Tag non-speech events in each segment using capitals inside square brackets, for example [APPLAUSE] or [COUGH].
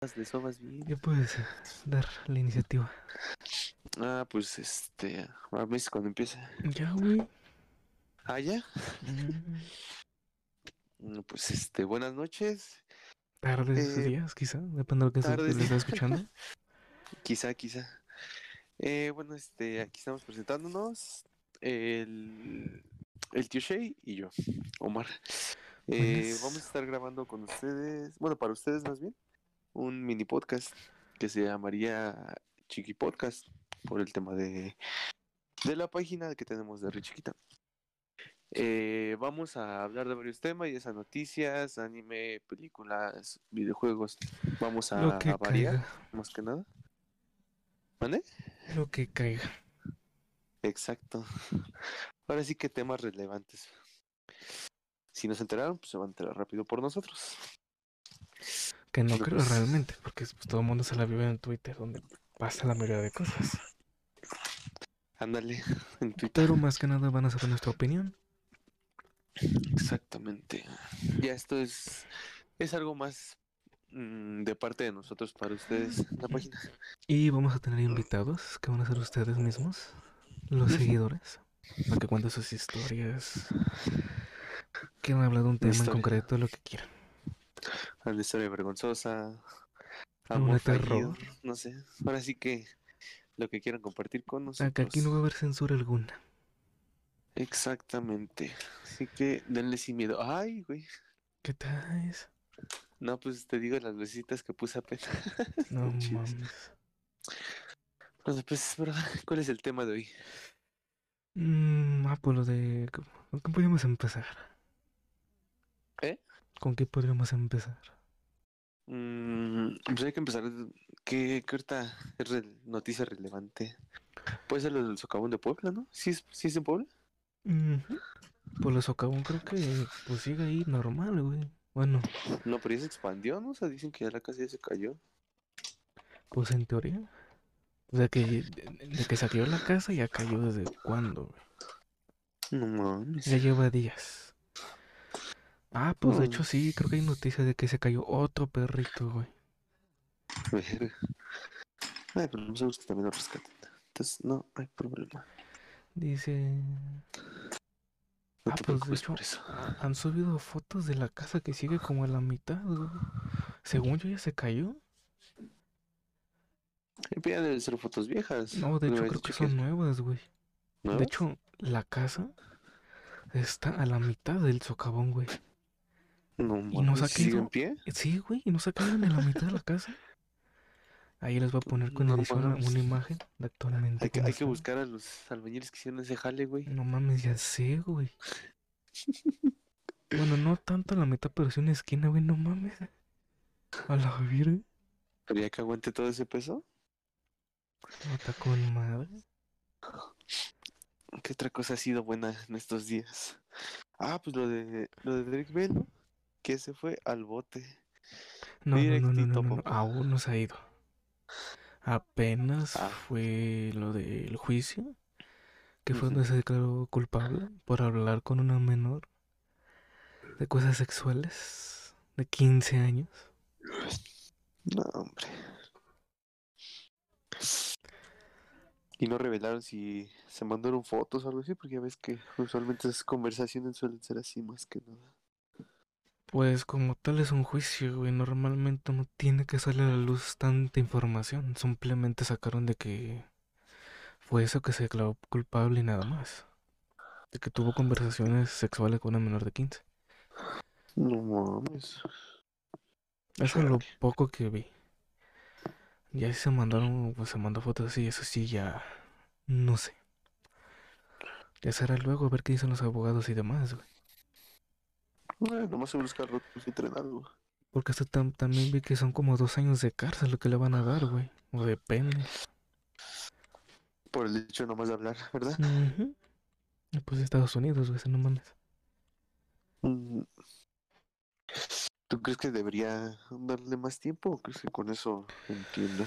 de sobas bien. Ya puedes dar la iniciativa. Ah, pues este. A ver cuando empiece. Ya, güey. Ah, ya. Mm, Pues este, buenas noches. Tardes, Eh, días, quizá. Depende de lo que se tardes, le está escuchando. [LAUGHS] Quizá, quizá. Eh, bueno, este, aquí estamos presentándonos. El, el tío Shay y yo, Omar. Eh, vamos a estar grabando con ustedes, bueno, para ustedes más bien, un mini podcast que se llamaría Chiqui Podcast por el tema de, de la página que tenemos de Richiquita. Eh, vamos a hablar de varios temas, ya sean noticias, anime, películas, videojuegos. Vamos a, Lo que a variar, caiga. más que nada. ¿Vale? Lo que caiga. Exacto. [LAUGHS] Ahora sí que temas relevantes. Si no se enteraron, pues se van a enterar rápido por nosotros. Que no creo pues- realmente, porque pues, todo el mundo se la vive en Twitter, donde pasa la mayoría de cosas. Ándale, [LAUGHS] en Twitter. Pero más que nada van a saber nuestra opinión. Exactamente. Ya esto es, es algo más mm, de parte de nosotros para ustedes, la página. Y vamos a tener invitados que van a ser ustedes mismos, los seguidores, para que cuenten sus historias. Quieran hablar de un tema en concreto, lo que quieran. A la historia vergonzosa, Una amor terror. no sé. Ahora sí que lo que quieran compartir con nosotros. Acá aquí no va a haber censura alguna. Exactamente. Así que denle sin miedo. Ay, güey. ¿Qué tal? No, pues te digo las lucecitas que puse apenas. [LAUGHS] No mames. Bueno, pues. ¿Cuál es el tema de hoy? Mm, ah, pues lo de... ¿Con qué podríamos empezar? ¿Eh? ¿Con qué podríamos empezar? Mm, pues hay que empezar. ¿Qué, qué ahorita es re- noticia relevante? Puede ser lo del socavón de Puebla, ¿no? ¿Sí es, sí es en Puebla? Ujú. Pues lo socavón creo que pues sigue ahí normal, güey. Bueno, No, pero ya se expandió, ¿no? O sea, dicen que ya la casa ya se cayó. pues en teoría. O sea que de, que cayó la casa ya cayó desde cuándo, güey. No mames. Ya lleva días. Ah, pues de hecho sí, creo que hay noticias de que se cayó otro perrito, güey. Verga. Ay, pero no sabemos que también lo rescaten. Entonces, no hay problema. Dice... No Ah, pues, de hecho, eso. Han subido fotos de la casa que sigue como a la mitad, güey. Según yo ya se cayó. Pues ya deben ser fotos viejas. No, de hecho creo que son nuevas, güey. nuevas. De hecho, la casa está a la mitad del socavón, güey. No, y no ¿sí ¿sigue en caído. pie? Sí, güey, y no se cayeron en la mitad de la casa. Ahí les voy a poner con No edición una- mames. una imagen de actualmente. Hay que, hay buscar a los albañiles que hicieron ese jale, güey. No mames, ya sé, güey. Bueno, no tanto a la mitad, pero sí una esquina, güey, no mames. A la virgen. Ya que aguante todo ese peso. No está con madre. ¿Qué otra cosa ha sido buena en estos días? Ah, pues lo de lo de Drake Bell, ¿no? Que se fue al bote. No, no, no, no, Directito, no, no, no, papá. aún no se ha ido. Apenas Ah. fue lo del juicio, que fue donde se declaró culpable por hablar con una menor de cosas sexuales de 15 años. No, hombre. Y no revelaron si se mandaron fotos o algo así, porque ya ves que usualmente esas conversaciones suelen ser así más que nada. Pues como tal es un juicio, güey, normalmente no tiene que salir a la luz tanta información, simplemente sacaron de que fue eso que se declaró culpable y nada más. De que tuvo conversaciones sexuales con una menor de 15. No mames. Eso es lo poco que vi. Ya si se mandaron, pues se mandó fotos así, eso sí ya no sé. Ya será luego a ver qué dicen los abogados y demás, güey. Bueno, nomás se busca rotos y tren algo. Porque hasta tam- también vi que son como dos años de cárcel lo que le van a dar, güey. O depende. Por el hecho nomás de hablar, ¿verdad? Pues Estados Unidos, güey, no mames. Mm. ¿Tú crees que debería darle más tiempo o crees que con eso entiendo?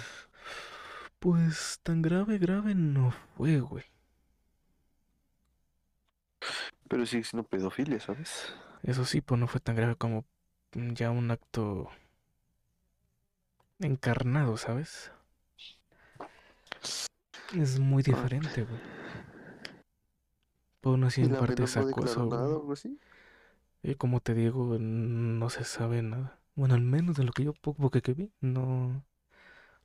Pues tan grave, grave no fue, güey. Pero sigue siendo pedofilia, ¿sabes? Eso sí, pues no fue tan grave como mm, ya un acto encarnado, ¿sabes? Es muy diferente, güey. Pero aún así ¿Y en la parte es acoso, nada o güey. algo así? Y como te digo, no se sabe nada. Bueno, al menos de lo que yo poco que, que vi, no,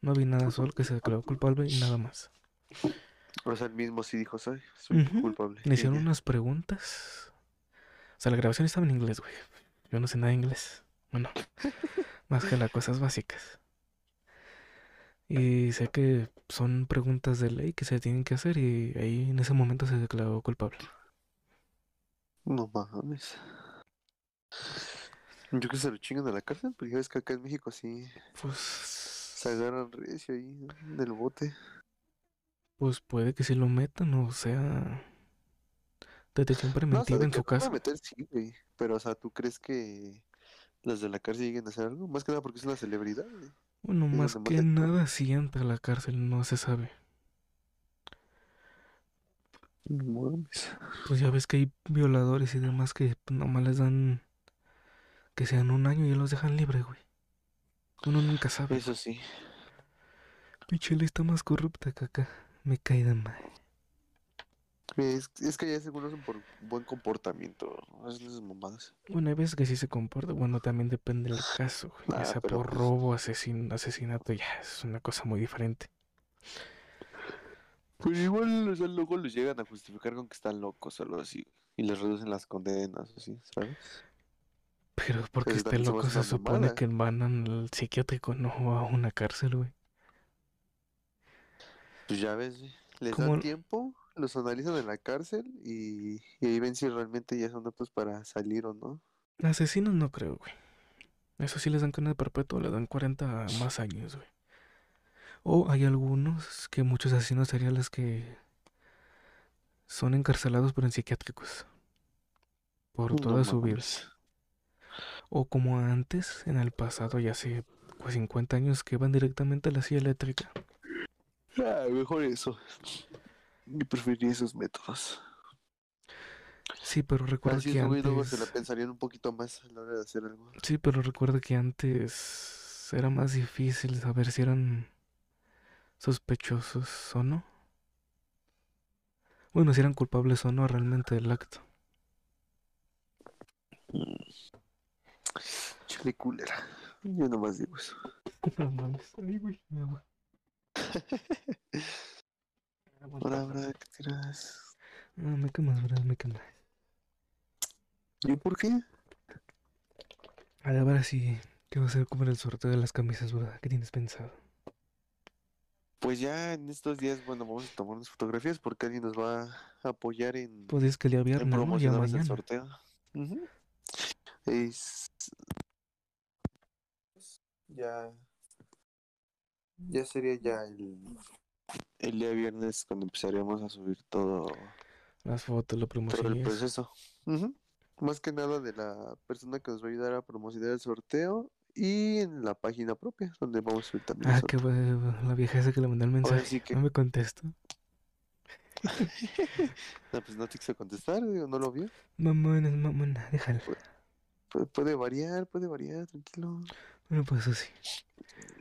no vi nada, solo que se declaró culpable y nada más. O sea, él mismo sí dijo, soy, culpable. Le hicieron unas preguntas. O sea, la grabación estaba en inglés, güey. Yo no sé nada de inglés. Bueno, [LAUGHS] más que las cosas básicas. Y sé que son preguntas de ley que se tienen que hacer y ahí en ese momento se declaró culpable. No mames. Yo que se lo chingan a la cárcel, porque ya ves que acá en México sí Pues, se agarran recio ahí del bote. Pues puede que sí lo metan, o sea, No, sea, preventiva de en su casa. meter, sí, güey. Pero, o sea, ¿tú crees que los de la cárcel lleguen a hacer algo? Más que nada porque es una celebridad, güey. Bueno, más que nada si entra a la cárcel, no se sabe. No. Pues ya ves que hay violadores y demás que pues, nomás les dan que sean un año y los dejan libre, güey. Uno nunca sabe. Eso sí. Ley está más corrupta que acá. Me cae de mal. Es, es que ya según son por buen comportamiento. Bueno, hay veces que sí se comporta. Bueno, también depende del caso, güey. Ya Ah, sea por pues- robo, asesin- asesinato, ya es una cosa muy diferente. Pero igual, o sea, luego los llegan a justificar con que están locos o algo así. Y les reducen las condenas, así, ¿sabes? Pero porque esté se loco se supone mamada. que van al psiquiátrico, no a una cárcel, güey. Pues ya ves, les ¿Cómo dan tiempo, los analizan en la cárcel y, y ahí ven si realmente ya son aptos para salir o no. Asesinos no creo, güey. Eso sí les dan cadena perpetua, les dan 40 más años, güey. O hay algunos que muchos asesinos seriales que son encarcelados pero en psiquiátricos. Por No toda su vida. O como antes, en el pasado, ya hace pues, 50 años, que van directamente a la silla eléctrica. Ah, mejor eso. Yo preferiría esos métodos. Sí, pero recuerda Así que luego se la antes... pensarían un poquito más a la hora de hacer algo. Sí, pero recuerda que antes era más difícil saber si eran sospechosos o no. Bueno, si eran culpables o no realmente del acto. Chile culera. Yo nomás digo eso. [LAUGHS] No mames. Ay, güey, mi agua. Ahora, ahora, ¿qué tiras? Ah, me quemas, ¿verdad? Me quemas. ¿Y por qué? A ver, ahora sí, ¿qué va a ser como el sorteo de las camisas, verdad? ¿Qué tienes pensado? Pues ya en estos días, bueno, vamos a tomar unas fotografías porque alguien nos va a apoyar en, Pues es que viernes, ¿no? Ya promocionarnos el mañana. sorteo. Ujú. Es... Ya... Ya sería ya el... El día viernes cuando empezaremos a subir todo, Las fotos, la todo el eso. proceso. Más que nada de la persona que nos va a ayudar a promocionar el sorteo y en la página propia donde vamos a subir también el Ah, qué bueno, la vieja esa que le mandé el Ahora mensaje. sí que... No me contesta. [LAUGHS] No, pues no te quiso contestar, digo, no lo vio. Mamona, mamona, déjala. Puede, puede variar, puede variar, tranquilo. Bueno, pues así.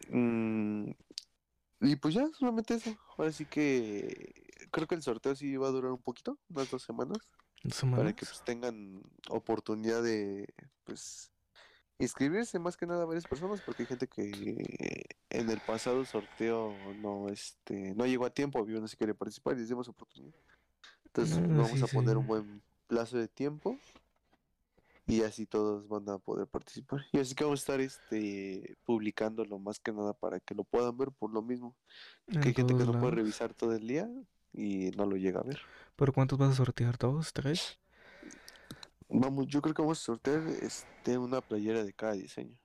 Mm, y pues ya, solamente eso. Ahora sí que creo que el sorteo sí va a durar un poquito, unas dos semanas, ¿Dos para que pues tengan oportunidad de pues inscribirse más que nada varias personas, porque hay gente que en el pasado sorteo no este no llegó a tiempo, había no se quería participar y les dimos oportunidad. Entonces Ah, vamos sí, a poner un buen plazo de tiempo y así todos van a poder participar. Y así que vamos a estar este publicándolo más que nada para que lo puedan ver por lo mismo. Que hay gente que no puede revisar todo el día y no lo llega a ver. ¿Pero cuántos vas a sortear? ¿Dos? ¿Tres? Vamos, yo creo que vamos a sortear este una playera de cada diseño.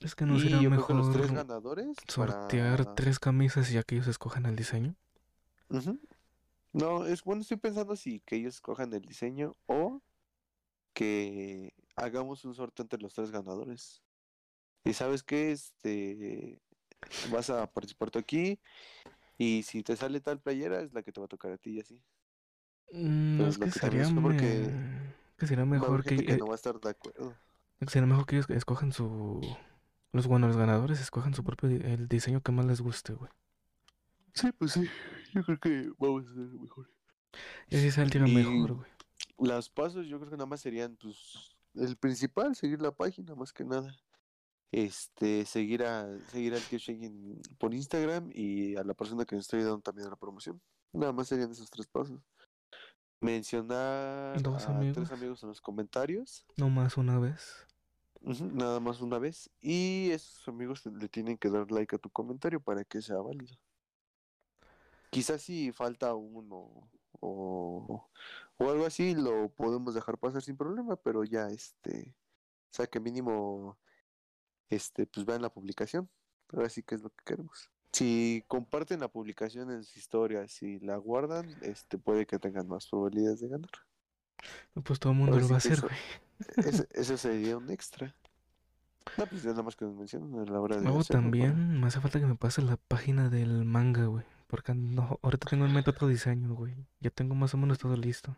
Es que no y sería yo creo que los tres mejor ganadores sortear para... tres camisas y ya que ellos escojan el diseño. No, es bueno, estoy pensando si que ellos escojan el diseño o que hagamos un sorteo entre los tres ganadores. Y sabes qué, este vas a participar tú aquí y si te sale tal playera es la que te va a tocar a ti y así. Mm, Pero es que sería, porque que mejor que, eh, no va a estar de acuerdo. que sería mejor que ellos escojan su Los, bueno, los ganadores escojan su propio el diseño que más les guste, güey. Sí, pues sí. Yo creo que vamos a hacer lo mejor. Y así saldría Y- mejor, güey. Los pasos yo creo que nada más serían, pues, el principal, seguir la página más que nada. Este, seguir a seguir al Shengen por Instagram y a la persona que nos estoy dando también la promoción. Nada más serían esos tres pasos. Mencionar Dos a amigos. tres amigos en los comentarios. No más una vez. Nada más una vez. Y esos amigos le tienen que dar like a tu comentario para que sea válido. Quizás si falta uno o, o algo así, lo podemos dejar pasar sin problema, pero ya este, o sea que mínimo este, pues vean la publicación. Ahora sí que es lo que queremos. Si comparten la publicación en sus historias y la guardan, este puede que tengan más probabilidades de ganar. Pues todo el mundo lo va a hacer, eso- güey. Ese, [LAUGHS] ese sería un extra. No, pues ya nada más que nos mencionan a la hora de Luego hacerlo para- también me hace falta que me pase la página del manga, güey. Porque no, ahorita tengo en mente otro diseño, güey. Ya tengo más o menos todo listo.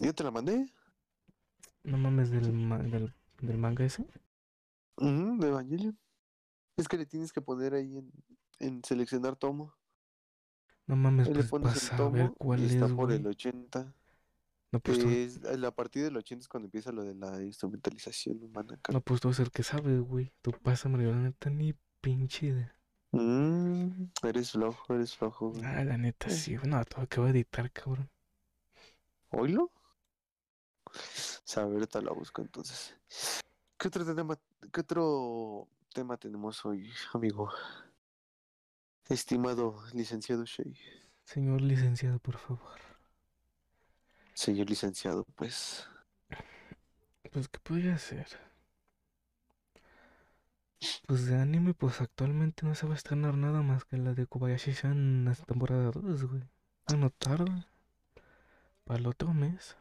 ¿Ya te la mandé? No mames del, ma- del, del manga ese. De Evangelion. Es que le tienes que poner ahí en, en seleccionar tomo. No mames, Ahí le pues pones para el tomo cuál y es, está por güey. el 80. No, pues tú, que es, a a partir del 80 es cuando empieza lo de la instrumentalización humana. acá. no, pues tú eres el que sabe, güey. Tú pásame, la neta, ni pinche idea. Mm, eres flojo, eres flojo. güey. Ah, la neta, Eh. sí. No, todo que voy a editar, cabrón. ¿Oílo? Saber, ahorita la busco entonces. ¿Qué otro tema, qué otro tema tenemos hoy, amigo? Estimado licenciado Shea. Señor licenciado, por favor. Señor licenciado, pues. Pues, ¿qué podría hacer? Pues de anime, pues actualmente no se va a estrenar nada más que la de Kobayashi-san en la temporada 2, güey. No tarda. Para el otro mes,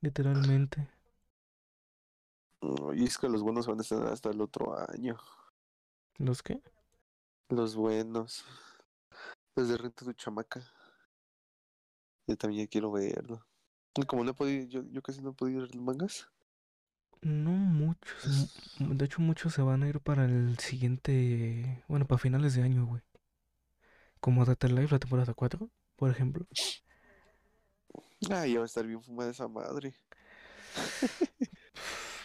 literalmente. Y es que los buenos van a estar hasta el otro año. ¿Los qué? Los buenos. Los de Renta tu chamaca. Yo también quiero verlo. Y como no he podido, yo, yo casi no he podido ver los mangas. No muchos. mu- De hecho, muchos se van a ir para el siguiente. Bueno, para finales de año, güey. Como Data Life, la temporada 4, por ejemplo. Ah, ya va a estar bien fumada esa madre. [LAUGHS]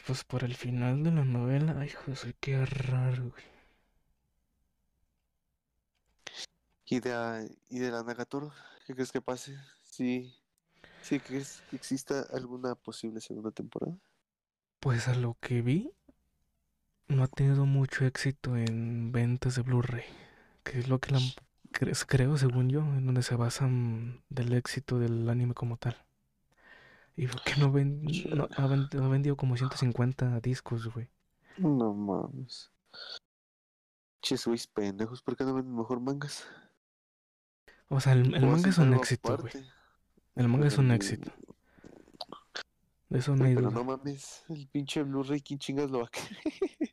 Pues por el final de la novela, ay, José, qué raro, güey. ¿Y de, y de la Nagatoro? ¿Qué crees que pase? Sí. ¿Sí crees que exista alguna posible segunda temporada? Pues a lo que vi, no ha tenido mucho éxito en ventas de Blu-ray, que es lo que la, creo, según yo, en donde se basan del éxito del anime como tal. Y que no, ven, no- ha, ven- ha vendido como 150 discos, güey. No mames. Che, sois pendejos, ¿por qué no venden mejor mangas? O sea, el, manga es un éxito, güey. El manga es un el- éxito, de eso no Güey, hay pero duda. no mames, el pinche Blu-ray, ¿quién chingas lo va a querer? [LAUGHS]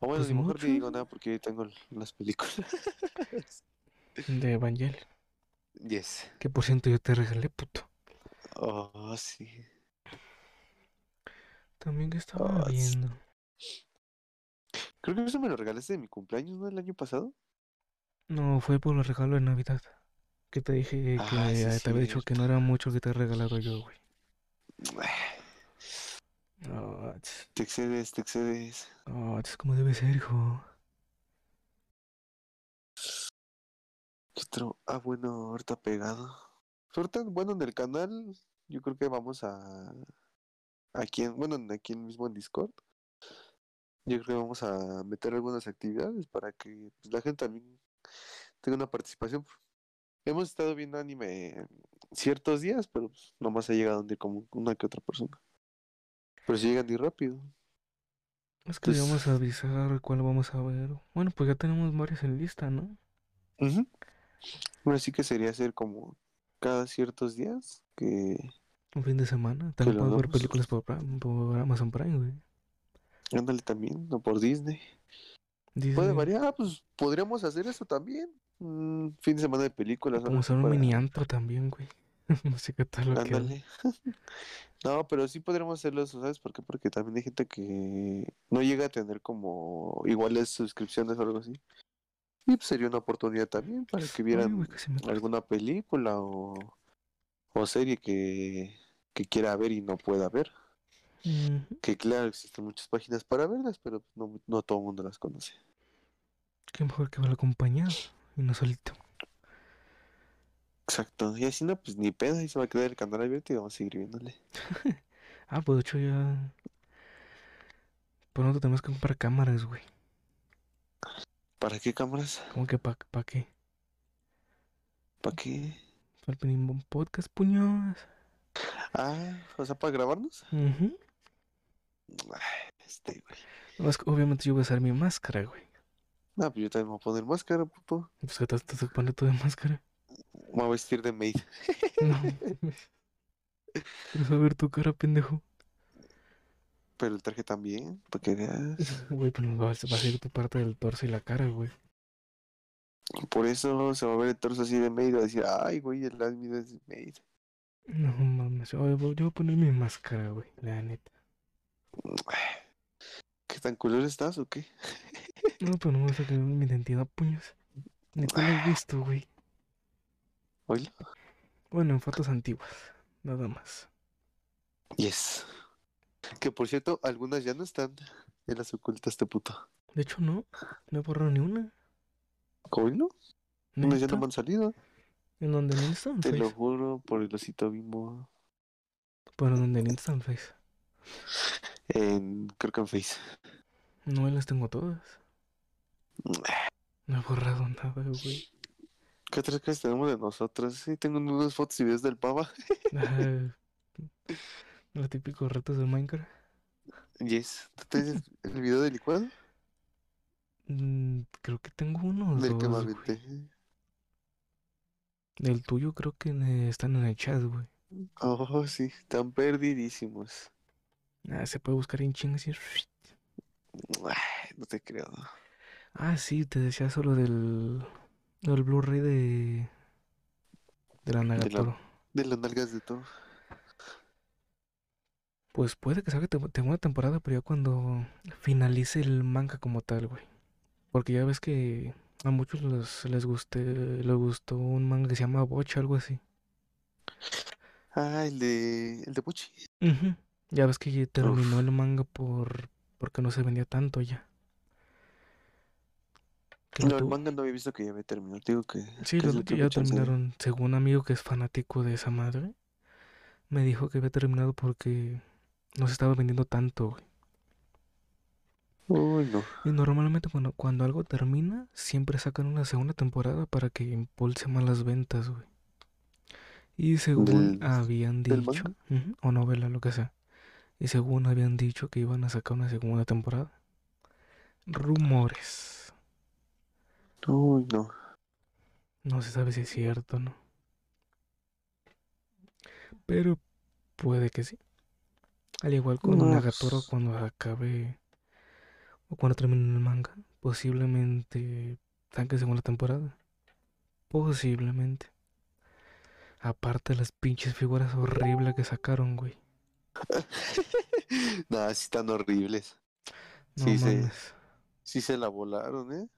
O bueno, Pues ni mejor ni digo nada porque tengo las películas. [LAUGHS] De Evangel, Yes. que por cierto yo te regalé, puto. Oh, sí. También que estaba s- viendo. Creo que eso me lo regalaste de mi cumpleaños, ¿no? El año pasado. No, fue por el regalo de Navidad. Que te dije que Ah, sí, te había dicho que no era mucho que te he regalado yo, güey. No, tss, Te excedes, te excedes. no, es como debe ser, hijo. ¿Qué otro? Ah, bueno, ahorita pegado. Ahorita, bueno, en el canal, yo creo que vamos a. Aquí, en- bueno, aquí mismo en Discord. Yo creo que vamos a meter algunas actividades para que pues, la gente también tenga una participación. Hemos estado viendo anime ciertos días, pero pues, nomás ha llegado donde como una que otra persona. Pero si llegan de rápido. Es que le vamos a avisar cuál vamos a ver. Bueno, pues ya tenemos varias en lista, ¿no? Ujú. Ahora sí que sería hacer como cada ciertos días que Un fin de semana. lo También puedes ver películas por, por Amazon Prime, güey. ándale también, o por Disney. Puede Disney. variar, ah, pues podríamos hacer eso también. Un fin de semana de películas. Como hacer un para- mini antro también, güey. [LAUGHS] Música todo lo que da. Ándale. [LAUGHS] No, pero sí podríamos hacerlo eso, ¿sabes por qué? Porque también hay gente que no llega a tener como iguales suscripciones o algo así. Y pues sería una oportunidad también para que vieran alguna película o, o serie que, que quiera ver y no pueda ver. Que claro, existen muchas páginas para verlas, pero no, no todo el mundo las conoce. Qué mejor que mal acompañado y no solito. Exacto. Y así no, pues ni pedo, y se va a quedar el canal abierto y vamos a seguir viéndole. [LAUGHS] Ah, pues de hecho ya. Pronto tenemos que comprar cámaras, güey. ¿Para qué cámaras? ¿Cómo que pa, pa qué? ¿Para qué? Para el Penimbón Podcast, puños. Ah, o sea, para grabarnos. Ujú. Este, güey. Nomás que obviamente yo voy a usar mi máscara, güey. No, pues yo también voy a poner máscara, puto. Pues que te estás poniendo tú de máscara. Me voy a vestir de maid. No. Quiero [LAUGHS] saber tu cara, pendejo. Pero el traje también, para que veas. [LAUGHS] Güey, pues va a va a ser tu parte del torso y la cara, güey. Por eso se va a ver el torso así de maid va a decir, ay, güey, el admin es maid. No mames. Yo voy a poner mi máscara, güey. La neta. ¿Qué tan culero estás o qué? No, pero no me vas a mi identidad, puños. Ni tú lo has visto, güey. Oílo. Bueno, en fotos antiguas. Nada más. Yes. Que por cierto, algunas ya no están. Ya las oculta este puto. De hecho, no. No he borrado ni una. ¿Oílo? Unas ya no me han salido. ¿En dónde? ¿En Instant Te lo juro por el osito bimbo. ¿Pero en dónde? ¿En Instant Face? En, creo que en Face. No, las tengo todas. No he borrado nada, güey. ¿Qué otras cosas tenemos de nosotros? Sí, tengo unas fotos y videos del pava. [LAUGHS] Los típicos retos de Minecraft. Yes. ¿Tú tienes el video del licuado? Mm, creo que tengo uno o Del que güey. aventé. Del tuyo creo que eh, están en el chat, güey. Oh, sí, están perdidísimos. Ah, se puede buscar en chingas y... Ay, no te creo. Ah, sí, te decía solo del... Del Blu-ray de... De la Nagatoro. De las nalgas de todo. Pues puede que salga tem- segunda temporada, pero ya cuando finalice el manga como tal, güey. Porque ya ves que a muchos les, les guste, les gustó un manga que se llama Bocha, algo así. Ah, el de, el de. Ujú. Ya ves que terminó Uf. el manga por porque no se vendía tanto ya. No, el manga no había visto que ya había terminado. Te digo que, Sí, que que ya terminaron. Según un amigo que es fanático de esa madre, me dijo que había terminado porque no se estaba vendiendo tanto, güey. Uy, no. Y normalmente cuando, cuando algo termina, siempre sacan una segunda temporada para que impulse más las ventas, güey. Y según Del- habían dicho, o novela, lo que sea. Y según habían dicho que iban a sacar una segunda temporada. Rumores. Uy, no. No se sabe si es cierto o no. Pero puede que sí. Al igual con Nagatoro cuando acabe o cuando termine el manga, posiblemente saque segunda temporada. Posiblemente. Aparte de las pinches figuras horribles que sacaron, güey. [LAUGHS] Nada, sí están horribles. No Sí, mames. Sí se la volaron, ¿eh?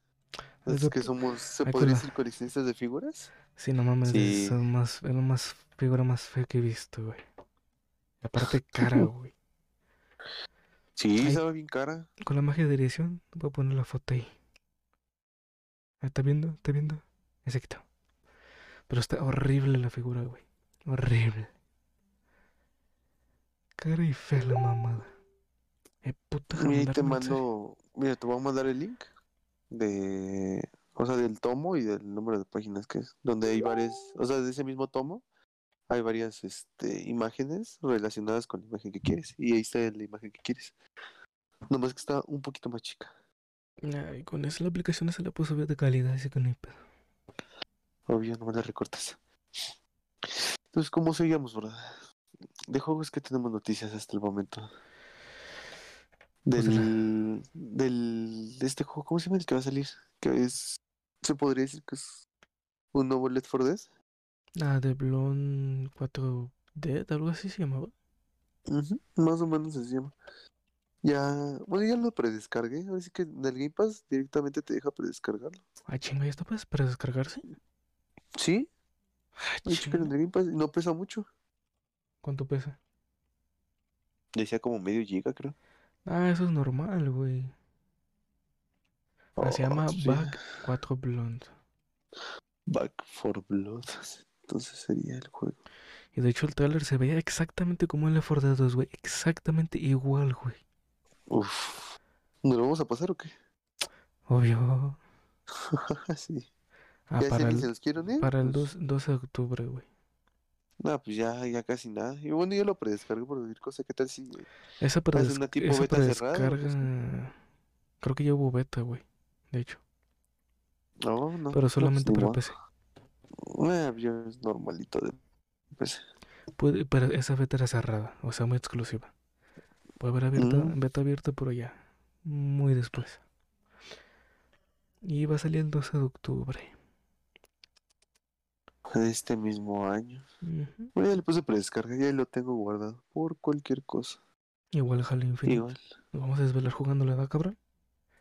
Es que somos, ¿se podría decir coleccionistas de figuras? Sí, no mames, Sí. es la más, es la más figura más fea que he visto, güey. Y aparte [LAUGHS] cara, güey. Sí, Ay. estaba bien cara. Con la magia de dirección, voy a poner la foto ahí. Ah, ¿Está viendo? ¿Está viendo? Exacto. Pero está horrible la figura, güey. Horrible. Cara y fea la mamada. Eh, puta, mandar te mando, mira, te voy a mandar el link de, o sea, del tomo y del número de páginas que es, donde hay varias, o sea, de ese mismo tomo hay varias, este, imágenes relacionadas con la imagen que quieres y ahí está la imagen que quieres. Nomás que está un poquito más chica. Ay, con eso la aplicación se la puso ver de calidad, así que no hay pedo. Obvio, no me la recortas. Entonces, ¿cómo seguimos, verdad? De juegos que tenemos noticias hasta el momento. Del, del, de este juego, ¿cómo se llama el que va a salir? Que es, se podría decir que es un nuevo Left 4 Dead. Ah, de Blonde 4 Dead, algo así se llamaba. Más o menos así se llama. Ya, bueno, ya lo predescargué. Ahora sí que en el Game Pass directamente te deja predescargarlo. Ah, chinga, ¿ya está pues para descargarse? Sí, Ah, ahí chequen en el Game Pass no pesa mucho. ¿Cuánto pesa? Decía como medio giga, creo. Ah, eso es normal, güey. Se Oh, llama sí. Back 4 Blonde. Back for Blood. Entonces sería el juego. Y de hecho el tráiler se veía exactamente como el Left 4 Dead 2, güey. Exactamente igual, güey. Uf. ¿Nos lo vamos a pasar o qué? Obvio. [LAUGHS] sí. Ah, ya para se el, para el pues, 2, 12 de octubre, güey. No, pues ya, ya casi nada. Y bueno, yo lo predescargué por decir cosa. ¿Qué tal si Esa para, hace una tipo esa beta cerrada. Creo que ya hubo beta, güey. De hecho. No, no. Pero no, solamente pues, para. PC. Ah, yo es normalito de pues, Puede, pero esa beta era cerrada, o sea, muy exclusiva. Puede haber abierta, Mm. beta abierta, pero ya. Muy después. Y va a salir el 12 de octubre. [LAUGHS] de este mismo año. Ujú. Bueno, ya le puse predescarga, ya lo tengo guardado por cualquier cosa. Igual Halo Infinite. Igual. ¿Nos vamos a desvelar jugando la edad, cabrón?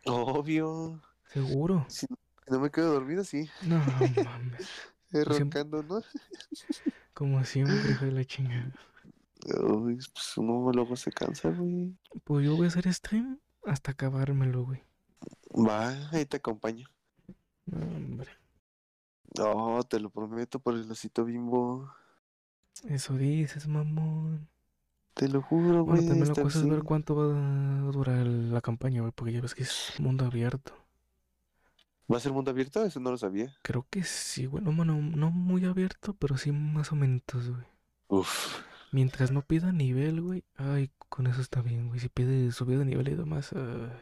Obvio. Seguro. Si no, si no me quedo dormido, sí. No [LAUGHS] mames. Roncando, ¿no? [LAUGHS] Como siempre, hijo de la chingada. Uy, pues uno luego se cansa, güey. Pues yo voy a hacer stream hasta acabármelo, güey. Va, ahí te acompaño. No, hombre. No, te lo prometo por el osito bimbo. Eso dices, mamón. Te lo juro, Bueno, güey. también la cosa es ver cuánto va a durar la campaña, güey, porque ya ves que es mundo abierto. ¿Va a ser mundo abierto? Eso no lo sabía. Creo que sí, güey. No, bueno, no muy abierto, pero sí más o menos, güey. Uf. Mientras no pida nivel, güey. Ay, con eso está bien, güey. Si pide subida de nivel y demás, ay.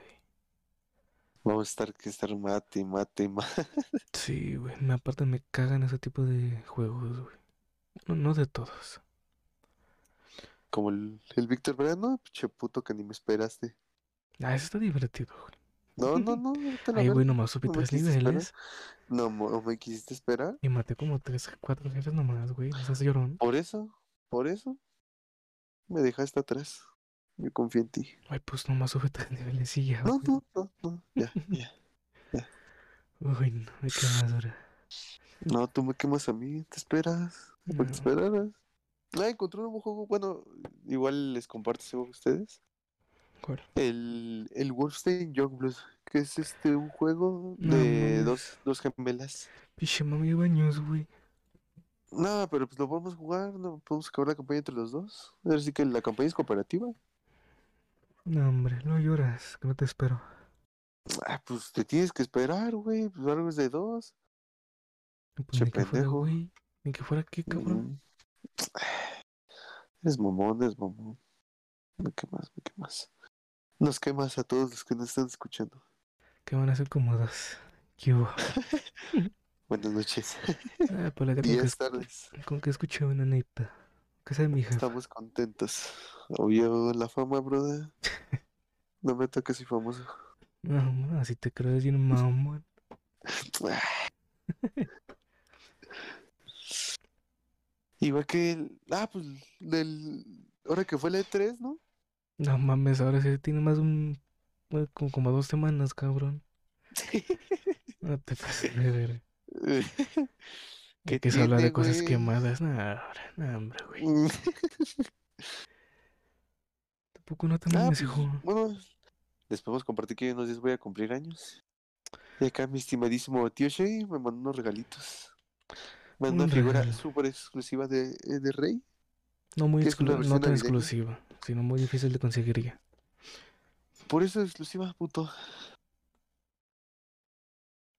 Vamos a estar que estar mate, mate, mate. [LAUGHS] Sí, güey. Aparte me cagan ese tipo de juegos, güey. No, no de todos. Como el, el Víctor Verano, pinche puto que ni me esperaste. Ah, eso está divertido, güey. No, no, [LAUGHS] no, te lo Ay, ver. güey, nomás subí no tres niveles No, no me quisiste esperar. y maté como tres, cuatro jefes nomás, güey. No seas llorón. Por eso, por eso, me dejaste atrás. Yo confío en ti. Ay, pues nomás sube tres niveles y ya, No, no, no, no, ya, ya. Uy, no, me queda más dura. No, tú me quemas a mí, te esperas. ¿Por qué No. te esperaras? Ah, encontré un nuevo juego. Bueno, igual les comparto ese juego a ustedes. ¿Cuál? El, el Wolfenstein Youngblood, que es este un juego No de dos, dos gemelas. Piche, mami, baños, güey. No, pero pues lo podemos jugar, no podemos acabar la campaña entre los dos. Así que la campaña es cooperativa. No, hombre, no lloras, que no te espero. Ah, pues te tienes que esperar, güey. Pues algo es de dos. Pues Che ni que fuera, pendejo. güey. Ni que fuera qué, cabrón. Mm. [SIGHS] Es mamón, es mamón. Me quemas, me quemas. Nos quemas a todos los que nos están escuchando. Que van a ser como dos. ¿Qué hubo? [LAUGHS] Buenas noches. Ah, pues la [LAUGHS] que, tardes. con que escuché una neta. Sea mi jefa. Estamos contentos. Obvio la fama, brother. [LAUGHS] No me toques, soy famoso. No, así te crees bien mamón. [LAUGHS] [LAUGHS] Igual que el... Ah, pues del... Ahora que fue la E3, ¿no? No mames, ahora sí tiene más de un... Como, como dos semanas, cabrón. No te pases de ver. ¿Qué Que se habla de cosas quemadas. No, ahora, no, hombre, güey. [LAUGHS] Tampoco no te Ah, pues, hijo. bueno, les podemos compartir que en unos días voy a cumplir años. Y acá mi estimadísimo tío Shay me mandó unos regalitos. Me mandó Un una figura súper exclusiva de, eh, de Rey. No muy es exclu- no tan exclusiva, sino muy difícil de conseguir ya. Por eso es exclusiva, puto.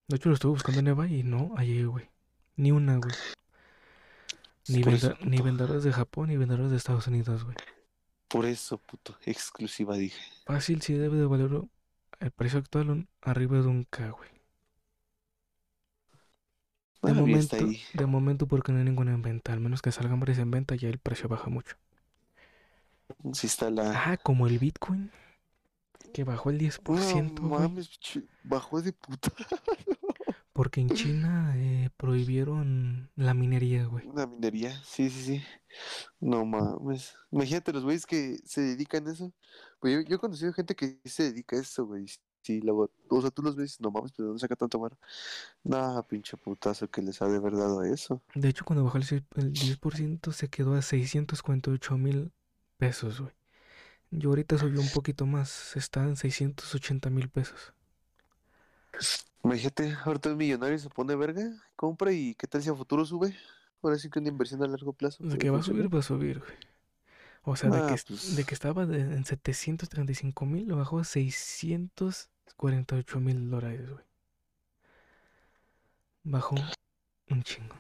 De hecho, lo estuve buscando en eBay y no hallé, güey. Ni una, güey. Ni, eso, ni vendedores de Japón ni vendedores de Estados Unidos, güey. Por eso, puto. Exclusiva, dije. Fácil sí debe de valer el precio actual un- arriba de un K, güey. De Bueno, momento, ahí. de momento porque no hay ninguna en venta. Al menos que salgan varias en venta, ya el precio baja mucho. Sí está la... Ah, como el Bitcoin. Que bajó el 10%, No mames, bajó de puta. [LAUGHS] Porque en China eh, prohibieron la minería, güey. Una minería, sí, sí, sí. No mames. Imagínate los güeyes que se dedican a eso. Pues yo, yo he conocido gente que se dedica a eso, güey. Sí, luego, o sea, tú los ves, no mames, pero ¿dónde saca tanto mar? Nah, pinche putazo que les ha de haber dado a eso. De hecho, cuando bajó el seis- el 10% se quedó a 648 mil pesos, güey. Yo ahorita subió un poquito más, está en 680 mil pesos. Imagínate, ahorita un millonario se pone verga, compra y ¿qué tal si a futuro sube? Ahora sí que una inversión a largo plazo. De que va a subir, va a subir, güey. O sea, de Ah, que, es- pues. de que estaba en 735 mil, lo bajó a 648 mil dólares, güey. Bajó un chingo.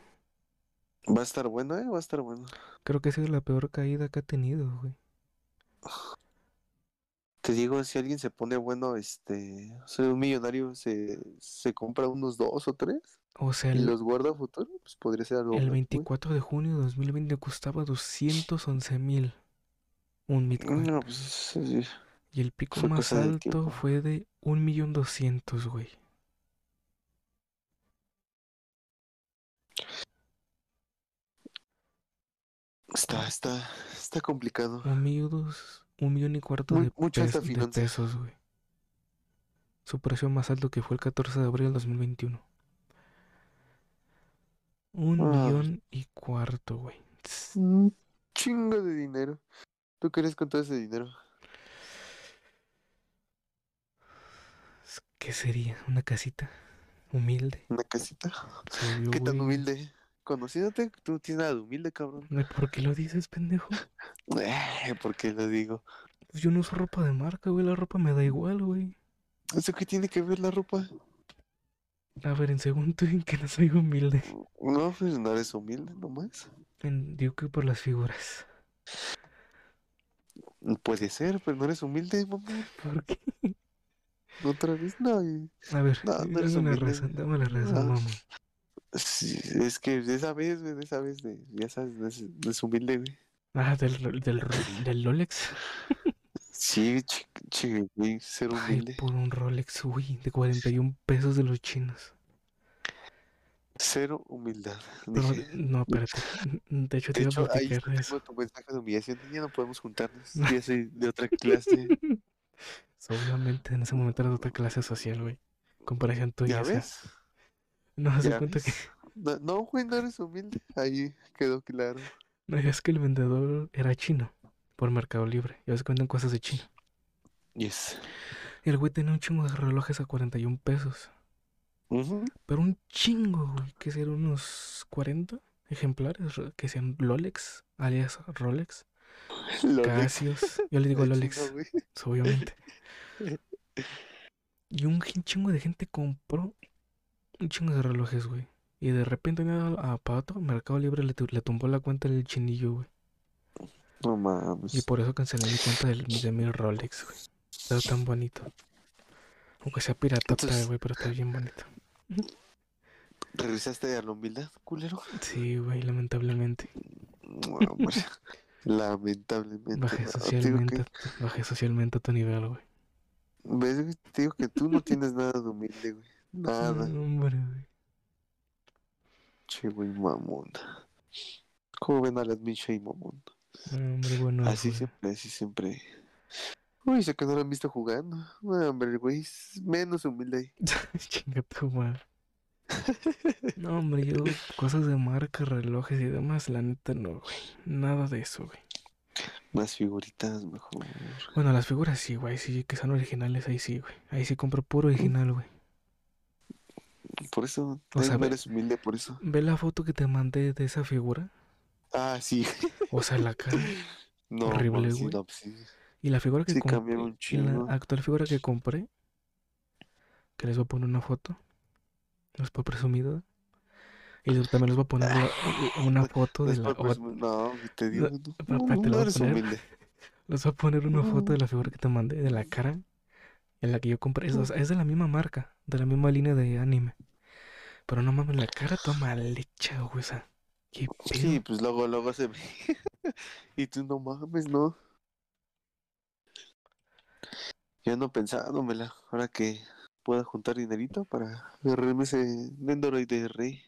Va a estar bueno, ¿eh? Va a estar bueno. Creo que ha sido la peor caída que ha tenido, güey. Te digo, si alguien se pone bueno, este, o sea, un millonario se, se compra unos dos o tres O sea, y los guarda a futuro, pues podría ser algo el bueno, güey. 24 de junio de 2020 costaba 211 mil un Bitcoin. No, pues sí, Y el pico fue más alto fue de 1.200.000, güey. está, está, está complicado. Un millón, dos- un millón y cuarto Muy- de, mucha pes- de pesos, güey. Su precio más alto que fue el 14 de abril del 2021. Un Ah. millón y cuarto, güey. Un chingo de dinero. ¿Tú qué eres con todo ese dinero? ¿Qué sería? ¿Una casita? Humilde. ¿Una casita? ¿Qué tan güey. humilde? Conociéndote, tú no tienes nada de humilde, cabrón. ¿Por qué lo dices, pendejo? Eh, ¿Por qué lo digo? Pues yo no uso ropa de marca, güey. La ropa me da igual, güey. ¿Eso qué tiene que ver la ropa? A ver, en segundo, en que no soy humilde. No, pues no eres humilde nomás. En, digo que por las figuras. Puede ser, pero no eres humilde, mamá. ¿Por qué? Otra vez, no. y- A ver, No, no eres dame la razón, dame la razón, Ah. mamá. Sí, es que de esa vez, güey, de esa vez, de, ya sabes, no es, no es humilde, güey. Ah, del, del, del Rolex. Sí, güey, ser Ay, humilde. por un Rolex, uy, de 41 pesos de los chinos. Cero humildad. Dije. no, espérate. De hecho, te De iba hecho, a platicar de eso. tu mensaje de humillación. Ya no podemos juntarnos. [LAUGHS] Ya soy de otra clase. [LAUGHS] Obviamente, en ese momento era de otra clase social, güey. Comparación tuya. ¿Ya ves? [LAUGHS] No, ¿Ya cuenta que. [LAUGHS] ves? No, güey, no eres humilde. Ahí quedó claro. No, es que el vendedor era chino. Por Mercado Libre. Ya se cuentan cosas de China. Yes. Y el güey tenía un chingo de relojes a 41 pesos. Ujú. Pero un chingo, güey. Que serían unos 40 ejemplares. Que sean Rolex, alias Rolex. [LAUGHS] Lolex. Casios. Yo le digo güey. obviamente. Y un chingo de gente compró un chingo de relojes, güey. Y de repente, a Pato, Mercado Libre le, le tumbó la cuenta del chinillo, güey. No Y mames. por eso cancelé mi cuenta del, de mi Rolex, güey. Está tan bonito. Aunque sea piratota, Entonces- güey, pero está bien bonito. ¿Regresaste a la humildad, culero? Sí, güey, lamentablemente. No. Lamentablemente. Bajé no, socialmente, que, bajé socialmente a tu nivel, güey. ¿ves, güey? Te digo que tú no tienes nada de humilde, güey. Nada. Hombre, güey. Che, güey, mamón. ¿Cómo ven a las Micha y mamón? No, hombre, bueno. Así güey. siempre, así siempre. Uy, sé que no lo han visto jugando. No, hombre, güey es menos humilde ahí. [LAUGHS] Chinga tu madre. No, hombre, yo cosas de marca, relojes y demás, la neta no, güey. Nada de eso, güey. Más figuritas, mejor. Bueno, las figuras sí, güey, sí, que son originales, ahí sí, güey. Ahí sí compro puro original, güey. Por eso, O sea, no eres humilde por eso. ¿Ve la foto que te mandé de esa figura? Ah, sí. O sea, la cara. [LAUGHS] No, Horrible, güey. no, pues sí. Y la figura que Sí, compré, un la actual figura que compré, que les voy a poner una foto, no es por presumido, y también les voy a poner [LAUGHS] una foto No de la no, te digo, no, no, no eres poner. humilde. les voy a poner una foto de la figura que te mandé, de la cara, en la que yo compré, es, sea, es de la misma marca, de la misma línea de anime, pero no mames, la cara toda mal hecha, güey, qué Sí, pedo. pues luego, luego se ve. [LAUGHS] Y tú no mames, no. Yo no pensándomela. Ahora que pueda juntar dinerito para agarrarme ese Nendoroid de rey.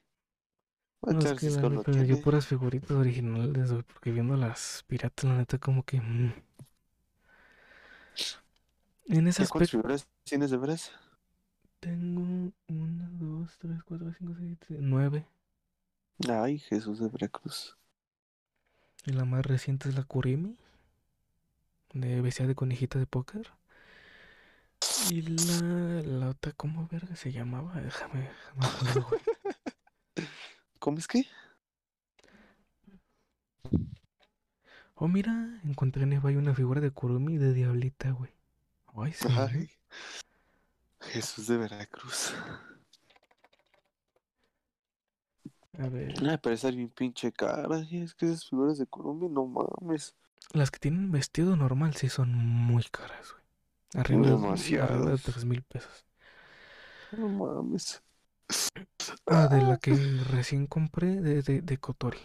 No, es que la yo puras figuritas originales, güey, porque viendo las piratas, la neta, como que... mm. En ese ¿Ya cuántas aspecto figuras tienes de veras? Tengo una, dos, tres, cuatro, cinco, seis, siete, nueve. Ay, Jesús de Veracruz. Y la más reciente es la Kurimi, de bestia de conejita de póker. Y la, la otra, ¿cómo verga se llamaba? Déjame, déjame. [LAUGHS] ¿Cómo es que? Oh, mira, encontré en eBay una figura de Kurumi de Diablita, güey. Ay, sí. Ay, Jesús de Veracruz. A ver, Ay, es bien pinche cara. Es que esas figuras de Colombia, no mames. las que tienen vestido normal sí son muy caras, güey. Arriba, de- de tres mil pesos. No mames. Ah, de la que recién compré de, de, de Kotori.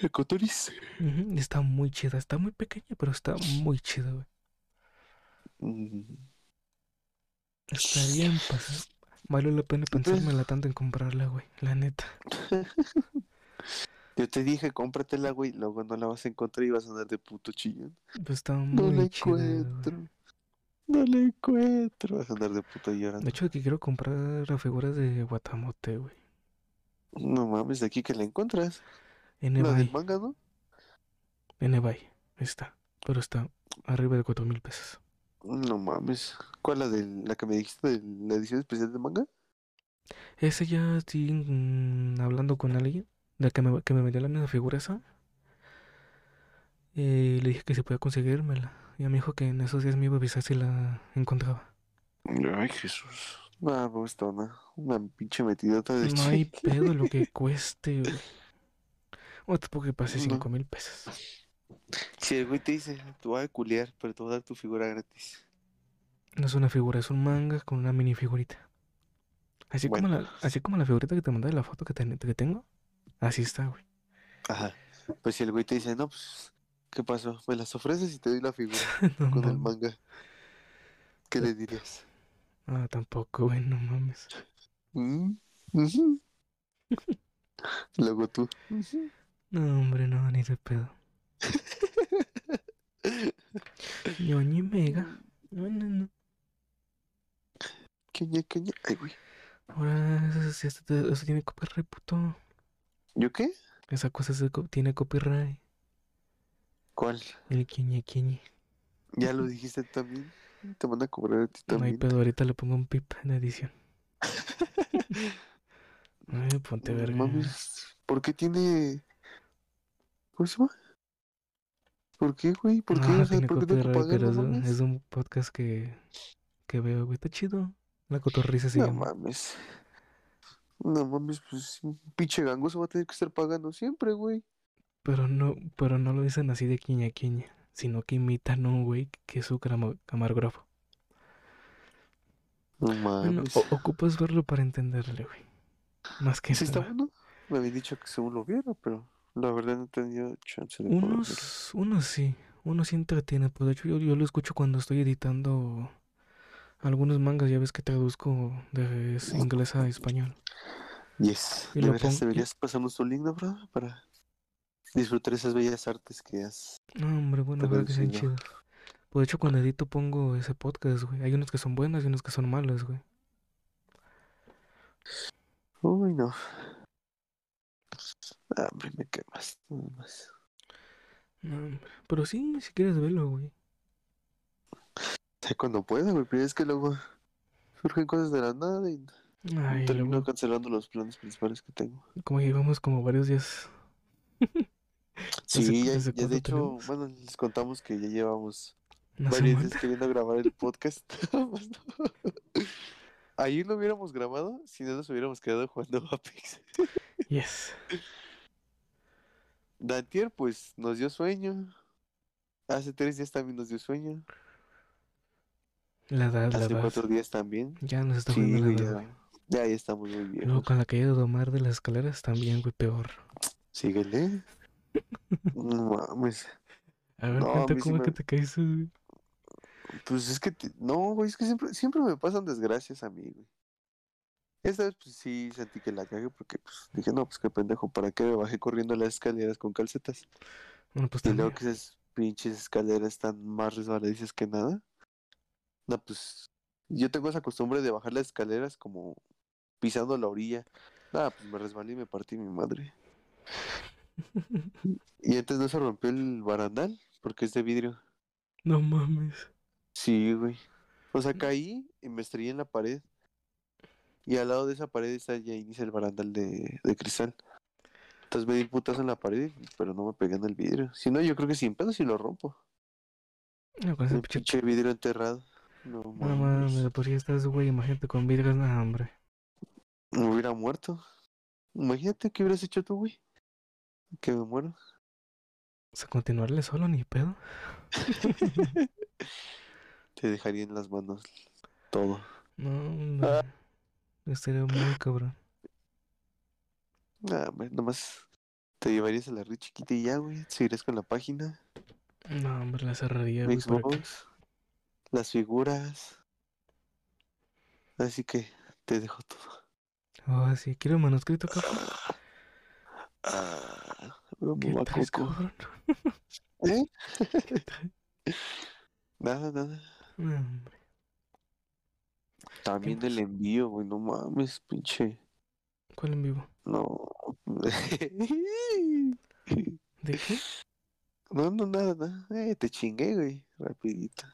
El Cotoris. Ujú, Está muy chida, está muy pequeña, pero está muy chida, güey. Mm, Está bien pasada. Vale la pena pensármela tanto en comprarla, güey. La neta. [LAUGHS] Yo te dije, cómpratela, güey. Luego no la vas a encontrar y vas a andar de puto chillón. Pues está No muy la chida, güey. encuentro. No la encuentro. Vas a andar de puto llorando. De hecho, que quiero comprar la figura de Guatamote, güey. No mames, de aquí que la encuentras. En La del eBay. manga, ¿no? En eBay. Está. Pero está arriba de cuatro mil pesos. No mames. ¿Cuál la de la que me dijiste de la edición especial de manga? Ese ya estoy mm, hablando con alguien. De que me, que me vendió la misma figura esa. Eh, le dije que se podía conseguírmela. Y me dijo que en esos días me iba a avisar si la encontraba. Ay, Jesús. Ah, pues está una, una pinche metidota de No hay pedo lo que [LAUGHS] cueste, güey. O tampoco que pase cinco mil pesos. Si el güey te dice, te voy a culiar, pero te voy a dar tu figura gratis. No es una figura, es un manga con una minifigurita. Así como la, así como la figurita que te mandé de la foto que, ten- que tengo. Así está, güey. Ajá. Pues si el güey te dice, no, pues, ¿qué pasó? Me las ofreces y te doy la figura [LAUGHS] No con el manga. ¿Qué le dirías? Ah, tampoco, güey, no mames. Mm. [LAUGHS] Luego tú. No, hombre, no, ni de pedo. Yo ni mega. No, no, no. Queña, queña. Ay, güey. Ahora, eso, sí, esto- eso tiene copyright, puto. ¿Yo qué? Esa cosa se co- tiene copyright. ¿Cuál? El quiñe. Ya lo dijiste también. Te van a cobrar a ti No hay también. pedo, ahorita le pongo un pip en edición. [LAUGHS] Ay, ponte No verga. mames, ¿Por qué tiene. ¿Cómo se llama? ¿Por qué, güey? ¿Por qué? Ah, O sea, tiene ¿por qué tengo que copyright, pagar? pero No es, un- mames. es un podcast que, que veo, güey. Está chido. La cotorriza se No mames. No mames, pues un pinche gangoso va a tener que estar pagando siempre, güey. Pero no, pero no lo dicen así de quiña quiña, sino que imitan a un güey que es su camarógrafo. No Bueno, mames. o- ocupas verlo para entenderle, güey. Más que Sí está bueno. Me habían dicho que según lo viera, pero la verdad no he tenido chance de poder verlo. Unos, unos sí, unos sí entretiene, pues de hecho yo, yo lo escucho cuando estoy editando algunos mangas, ya ves que traduzco de inglés a español. Yes. Y De lo veras pon- y- deberías pasarnos tu link, ¿no, bro? Para disfrutar esas bellas artes que has. No, hombre, bueno, ojalá que sean chidos. Pues de hecho cuando edito pongo ese podcast, güey. Hay unos que son buenos y unos que son malos, güey. Uy, no. Ah, hombre, me quemas. Nada más. No, hombre. Pero sí, si quieres verlo, güey. Sé cuando pueda, güey, pero es que luego surgen cosas de la nada y Ay, termino luego, cancelando los planes principales que tengo. como llevamos como varios días. ¿Desde Sí, [LAUGHS] ya, de hecho, tenemos? bueno, les contamos que ya llevamos varios semana. días queriendo grabar el podcast. [LAUGHS] Ayer lo hubiéramos grabado si no nos hubiéramos quedado jugando [LAUGHS] Apex. Yes. Dantier, pues, nos dio sueño. Hace tres días también nos dio sueño. La edad, la Hace edad. cuatro días también. Ya nos está Sí, la edad, ya, ya, ya estamos muy Luego viejos. con la caída de Omar de las escaleras también, güey, peor. Síguele. [LAUGHS] No mames. A ver, No, a sí cómo es me- que te caíste, güey. Pues es que, te- no, güey, es que siempre, siempre me pasan desgracias a mí, güey. Esta vez, pues sí, sentí que la cagué porque, pues, dije, no, pues qué pendejo, ¿para qué me bajé corriendo las escaleras con calcetas? Bueno, pues Y luego que esas pinches escaleras están más resbaladizas que nada. No, pues, yo tengo esa costumbre de bajar las escaleras como pisando la orilla. Nada, pues me resbalé y me partí mi madre. [LAUGHS] Y antes no se rompió el barandal porque es de vidrio. No mames. Sí, güey. O sea, caí y me estrellé en la pared. Y al lado de esa pared está ya inicia el barandal de, de cristal. Entonces me di putazo en la pared, pero no me pegué en el vidrio. Si no, yo creo que sin pedo si lo rompo. No, con ese El pinche. vidrio enterrado. No No mames. por si estás, güey, imagínate con vidrios, no, hombre. Me hubiera muerto. Imagínate qué hubieras hecho tú, güey. Que me muero. O sea, continuarle solo, ni pedo. [LAUGHS] Te dejaría en las manos todo. No, hombre. Estaría muy cabrón. Nah, hombre, nomás te llevarías a la red chiquita y ya, güey. Seguirías con la página. No, hombre, la cerraría, que- Xbox, las figuras. Así que te dejo todo. Oh, sí, quiero manuscrito, cabrón. Ah, me ¿Qué traes, cabrón? [LAUGHS] ¿Eh? [LAUGHS] ¿Qué traes? Nada, nada. No, hombre. También más? el envío, güey, no mames, pinche. ¿Cuál en vivo? No. ¿De qué? [LAUGHS] No, no, nada, nada. Eh, te chingué, güey, rapidito.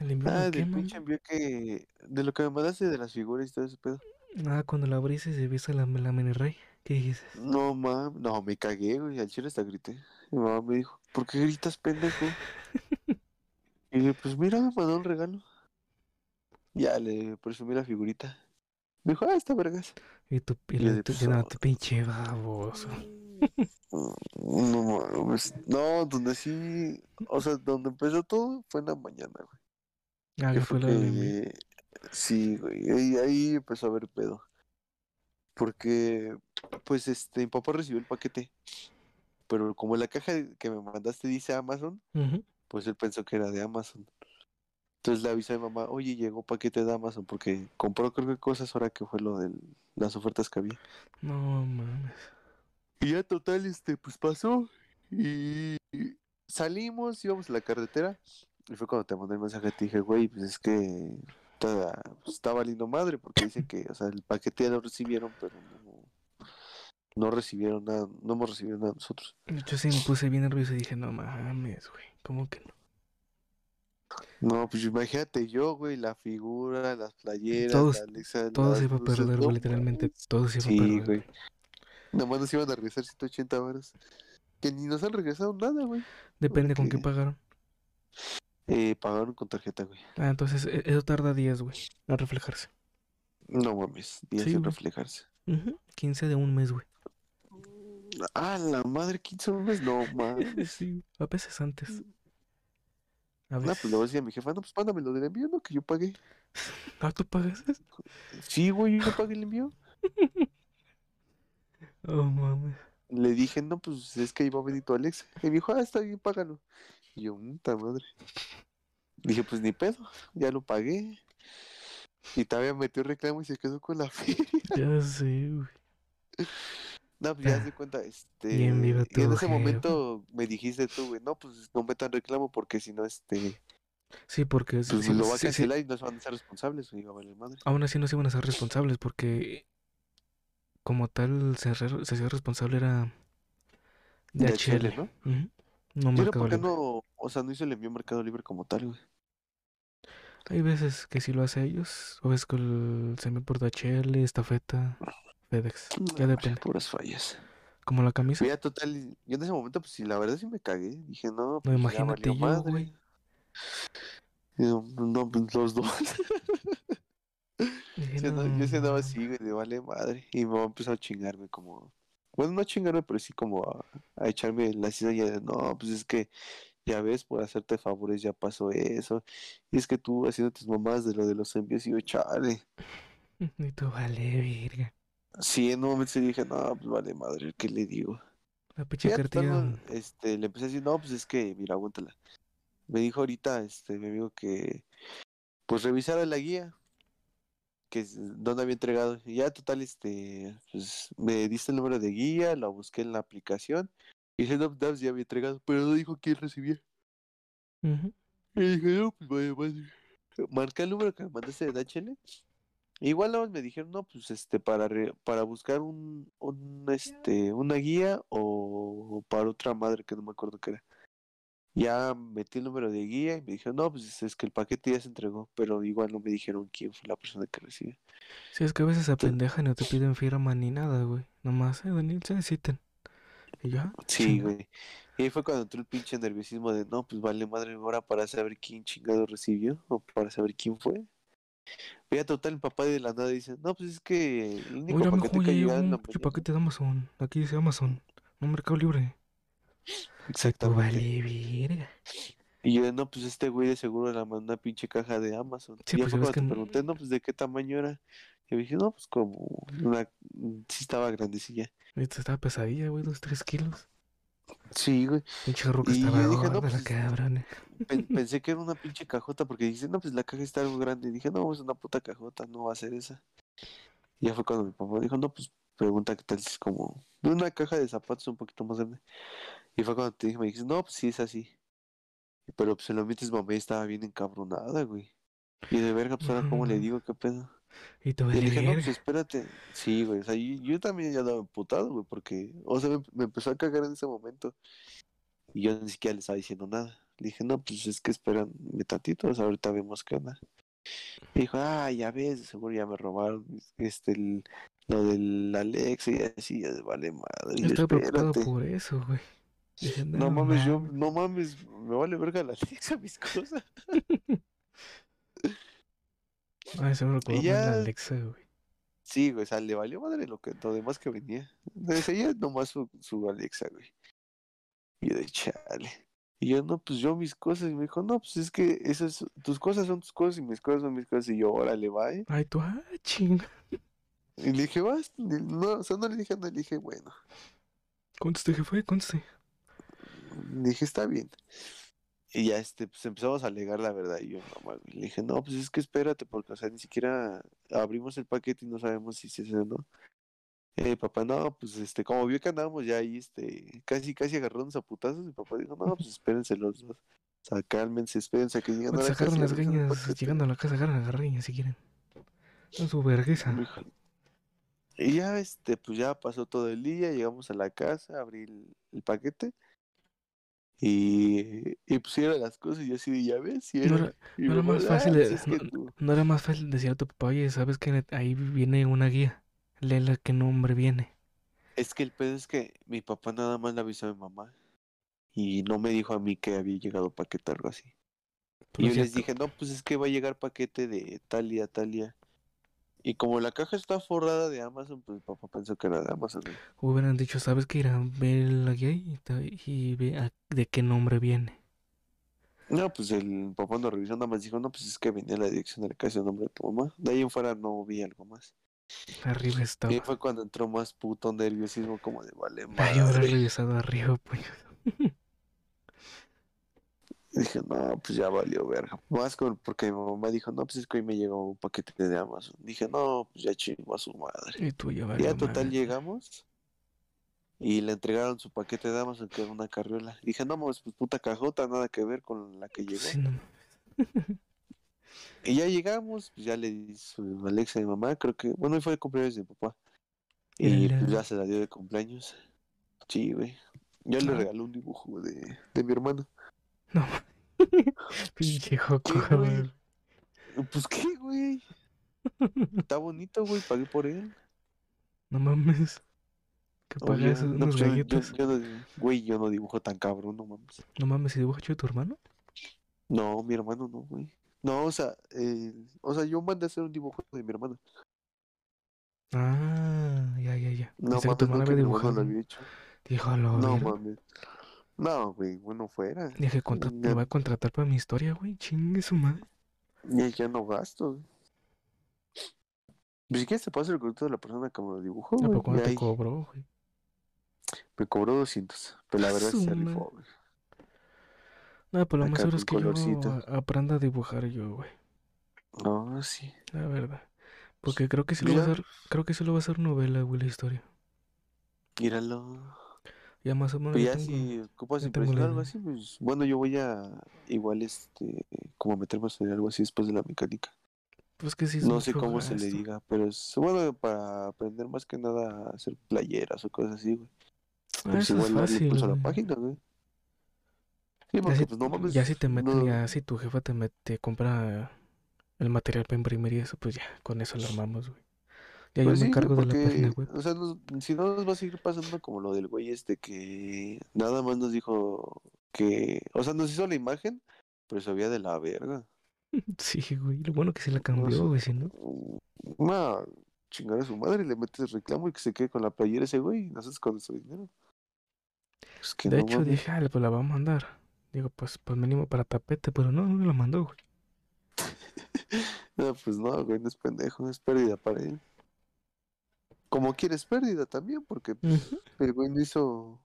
¿El envío Ah, de qué, del pinche envío que... De lo que me mandaste de las figuras y todo ese pedo. Ah, cuando la abriste y se viste la, la mini rey. ¿Qué dices? No, mames, no, me cagué, güey, al chile hasta grité. Mi mamá me dijo, ¿por qué gritas, pendejo? [LAUGHS] Y dije, pues mira, me mandó un regalo. Ya le presumí la figurita. Me dijo, ah, está vergas. Y tu, y Y tu, pues, no, oh. tu pinche baboso. Mm, [LAUGHS] No mames. No, donde sí. O sea, donde empezó todo fue en la mañana, güey. Ah, Que fue la que- Sí, güey. Ahí, ahí empezó a haber pedo. Porque, pues, este, mi papá recibió el paquete. Pero como la caja que me mandaste dice Amazon, Ujú. Pues él pensó que era de Amazon. Entonces le avisé a mi mamá, oye, llegó paquete de Amazon porque compró creo que cosas ahora que fue lo de las ofertas que había. No mames. Y ya total, este, pues pasó. Y salimos, íbamos a la carretera. Y fue cuando te mandé el mensaje, te dije, güey, pues es que está, pues, está valiendo madre, porque dice que, o sea, el paquete ya lo recibieron, pero no, no recibieron nada, no hemos recibido nada nosotros. Yo sí me puse bien nervioso y dije, no mames, güey. ¿Cómo que no? No, pues imagínate yo, güey, la figura, las playeras, Todos- la Alexa, Todo las se iba a perder, no güey, literalmente. Todo se iba a Sí, perder. güey. Nomás nos iban a regresar 180 horas. Que ni nos han regresado nada, güey. Depende con qué pagaron. Eh, pagaron con tarjeta, güey. Ah, entonces e- eso tarda días, güey, a reflejarse. No mames, días Sí, güey. reflejarse. Ujú, 15 de un mes, güey. Ah, la madre, 15 meses, no mames. Sí, [LAUGHS] a veces antes. A No, veces. pues le voy a decir a mi jefa, no, pues mándame lo del envío, no, que yo pagué. [LAUGHS] Ah, ¿tú pagas eso? Sí, güey, yo pagué el envío. [LAUGHS] Oh, mames. Le dije, no, pues es que iba a venir tu Alex. Y me dijo, ah, está bien, págalo. Y yo, puta madre. Dije, pues ni pedo, ya lo pagué. Y todavía metió reclamo y se quedó con la feria. Ya sé, güey. No, pues ya Ah, se cuenta, este. bien viva y en tu ese momento me dijiste tú, güey, no, pues no metan reclamo porque si no, este. Sí, porque si- Pues si- lo va a cancelar y no se van a ser responsables, güey, va a valer madre. aún así no se iban a ser responsables porque como tal se, hacía responsable era De DHL, HL, ¿no? Ujú, No Yo no, Mercado ¿por qué no? O sea, no hizo el envío a Mercado Libre como tal, güey. Hay veces que sí lo hace ellos, o ves que el, se envía por DHL, estafeta, FedEx, ya No, depende. Puras fallas. Como la camisa, ya total, yo en ese momento, pues sí, la verdad sí me cagué. Dije, no, no pues ya imagínate yo, madre. güey. Y yo, no, pues los dos. [LAUGHS] Dije, Sí, no, "No yo sí andaba mames". así, güey, de vale madre. Y mi mamá empezó a chingarme como. Bueno, no a chingarme, pero sí como a, a echarme la cizaña de no, pues es que ya ves, por hacerte favores ya pasó eso. Y es que tú haciendo tus mamás de lo de los envíos y yo, chale. [LAUGHS] Y tú, vale, verga. Sí, en un momento sí dije, no, pues vale madre, ¿qué le digo? La pinche cartilla. no, este, le empecé a decir, no, pues es que, mira, aguántala. me dijo ahorita este mi amigo que pues revisara la guía que es donde había entregado. Y ya total, este, pues me diste el número de guía, la busqué en la aplicación y dije, no, pues, ya había entregado, pero no dijo quién recibía. Ujú. Y dije, no, pues vaya madre. Marqué el número que me mandaste de DHL. Igual me dijeron, no, pues este, para re- para buscar un, un este, una guía o para otra madre que no me acuerdo qué era. Ya metí el número de guía y me dijeron, no, pues es que el paquete ya se entregó, pero igual no me dijeron quién fue la persona que recibió. Sí, es que a veces apendejan y no te piden firma ni nada, güey. Nomás, eh, Daniel, se necesiten. Y ya, Sí, güey. Y ahí fue cuando entró el pinche nerviosismo de, no, pues vale madre ahora para saber quién chingado recibió o para saber quién fue. Veía total, el papá de la nada dice, no, pues es que el único Oiga, paquete que ha ya llegado en un la pinche mañana". paquete de Amazon. Aquí dice Amazon. No, Mercado Libre. Tú, Exactamente. vale, verga. Y yo, no, pues este güey de seguro la mandó una pinche caja de Amazon. Sí, y ya pues, fue ya ves cuando te que- pregunté, no, pues de qué tamaño era. Y me dije, no, pues como una, sí estaba grandecilla. Estaba pesadilla, güey, dos, tres kilos. Sí, güey. Pinche roca Y estaba yo dije, no, pues, cabrón. Pen- [LAUGHS] pensé que era una pinche cajota porque dice, no, pues la caja está algo grande. Y dije, no, es una puta cajota, no va a ser esa. Y ya fue cuando mi papá dijo, no, pues pregunta qué tal si es como una caja de zapatos un poquito más grande. Y fue cuando te dije, me dijiste, no, pues sí es así. Pero pues en lo mientras mamá estaba bien encabronada, güey. Y de verga, pues ahora cómo le digo, qué pedo. Y tú, le dije, no, pues espérate. Sí, güey, o sea, yo, yo también ya andaba emputado, güey, porque, o sea, me, me empezó a cagar en ese momento. Y yo ni siquiera le estaba diciendo nada. Le dije, no, pues es que espérame tantito, o sea, ahorita vemos qué onda. Y dijo, ah, ya ves, seguro ya me robaron este, el- lo del Alexa y así, ya vale madre. Yo estaba preocupado por eso, güey. Dije, No no mames, yo, mames. no mames, me vale verga la Alexa, [LAUGHS] mis cosas. [LAUGHS] Ay, se me recordó más la Alexa, güey. Sí, güey, o sea, le valió madre lo que lo demás que venía. Decía nomás su, su Alexa, güey. Y de chale. Y yo, no, pues yo mis cosas. Y me dijo, no, pues es que esas, tus cosas son tus cosas y mis cosas son mis cosas. Y yo, órale, va, ¿eh? Ay, tú, ah, chinga. Y le dije, vas. No, o sea, no le dije nada, le dije, bueno. Conste, jefe, conste. Le dije, está bien. Y ya, este, pues empezamos a alegar la verdad. Y yo, no. Le dije, no, pues es que espérate, porque, o sea, ni siquiera abrimos el paquete y no sabemos si se o no. Eh, papá, no, pues este, como vio que andábamos ya ahí, este, casi, casi agarrándonos a putazos, mi papá dijo, no, pues espérense los dos. O sea, cálmense, espérense que lleguen a la casa. sacaron y las greñas, paquete". llegando a la casa, agarran las greñas si quieren. Con su vergüenza. Y ya, este, pues ya pasó todo el día, llegamos a la casa, abrí el, el paquete. Y, y pusieron las cosas y yo así de, ya ves, No era. era- Y mi no era más "Ah, fácil pues de- es que tú". No era más fácil decir a tu papá, oye, sabes que ahí viene una guía. Léela qué nombre viene. Es que el pedo es que mi papá nada más le avisó a mi mamá. Y no me dijo a mí que había llegado paquete o algo así. Pues Y yo les dije, no, pues es que va a llegar paquete de tal día, tal día. Y como la caja está forrada de Amazon, pues papá pensó que era de Amazon. Hubieran dicho, ¿sabes qué? Irán ver la guía y, y ve a- de qué nombre viene. No, pues el papá no revisó, nada más dijo, no, pues es que venía la dirección de la casa el nombre de tu mamá. De ahí en fuera no vi algo más. Arriba Y estaba. ahí fue cuando entró más puto nerviosismo, como de vale Ay, yo hubiera madre. revisado arriba, pues. [LAUGHS] Y dije, no, pues ya valió verga. Más con, porque mi mamá dijo, no, pues es que hoy me llegó un paquete de Amazon. Dije, no, pues ya chingó a su madre. Y tú ya valió ya total madre. llegamos y le entregaron su paquete de Amazon, que era una carriola. Dije, no, pues puta cajota, nada que ver con la que llegó. Sí, no. [LAUGHS] Y ya llegamos, pues ya le di su Alexa a mi mamá, creo que, bueno, hoy fue el cumpleaños de mi papá. Y pues ya se la dio de cumpleaños. Sí, güey. Yo le regalé un dibujo de, de mi hermano. No. [LAUGHS] Pinche joco, ¿Qué, güey? Pues qué, güey. [LAUGHS] Está bonito, güey, pagué por él. No mames. Que Oye, pagas no, pues yo- yo- galletas. yo no- güey, yo no dibujo tan cabrón, no mames. No mames, ¿y dibujo hecho de tu hermano? No, mi hermano no, güey. No, o sea, eh, o sea, yo mandé a hacer un dibujo de mi hermano. Ah, ya, ya, ya. No tu mames, no hermano que había dibujado. lo había hecho. No mames. No, güey, bueno fuera. Dije, contra... Me va a contratar para mi historia, güey. Chingue su madre. Ya, ya no gasto. güey. Pues si quieres te paso el contacto de la persona que me lo dibujó, ¿A güey. no y te ahí cobró, güey? me cobró 200. Pero la verdad Su se madre. rifó, güey. Ah, pues lo más Acá seguro es que yo colorcito. aprenda a dibujar yo, güey. No, sí. La verdad. Porque creo que sí lo va a hacer, creo que sí lo va a hacer novela, güey, la historia. míralo. Ya más o menos Pues ya ya tengo, si ocupas ya impresión algo idea. así, pues bueno, yo voy a igual este como meterme a estudiar algo así después de la mecánica. Pues que sí es No sé cómo se le diga, pero es bueno para aprender más que nada a hacer playeras o cosas así, güey. Ah, Pues es igual darle fácil, impulso a la página, güey. Sí, Ya porque si, pues no mames, ya si te meten, no, ya si tu jefa te mete, compra el material para imprimir y eso, pues ya, con eso lo armamos, güey. Ya pues me sí, güey, encargo de la página porque, web. o sea, nos- si no nos va a seguir pasando como lo del güey este que nada más nos dijo que, o sea, nos hizo la imagen, pero se veía de la verga. [LAUGHS] Sí, güey. Lo bueno que se la No cambió, güey, si no. No, chingar a su madre, le metes reclamo y que se quede con la playera ese güey y nosotros con nuestro dinero. Pues que De no hecho, mames. dije, ah, pues la vamos a mandar. Digo, pues, pues mínimo para tapete, pero no, no me la mandó, güey. [LAUGHS] No, pues no, güey, no es pendejo, es pérdida para él. Como quieres pérdida también, porque pues, el güey no hizo.